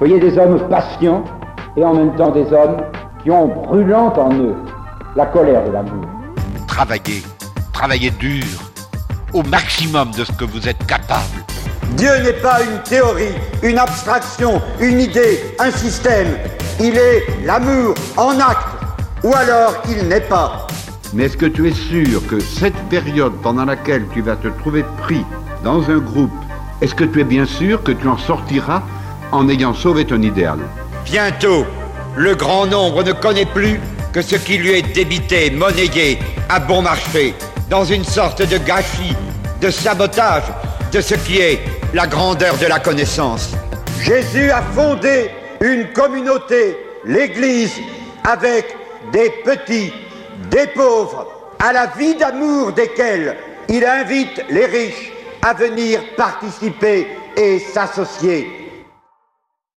Soyez des hommes patients et en même temps des hommes qui ont brûlant en eux la colère de l'amour. Travaillez, travaillez dur, au maximum de ce que vous êtes capable. Dieu n'est pas une théorie, une abstraction, une idée, un système. Il est l'amour en acte, ou alors il n'est pas. Mais est-ce que tu es sûr que cette période pendant laquelle tu vas te trouver pris dans un groupe, est-ce que tu es bien sûr que tu en sortiras en ayant sauvé ton idéal Bientôt, le grand nombre ne connaît plus que ce qui lui est débité, monnayé, à bon marché, dans une sorte de gâchis, de sabotage de ce qui est la grandeur de la connaissance. Jésus a fondé une communauté, l'Église, avec des petits, des pauvres, à la vie d'amour desquels il invite les riches à venir participer et s'associer.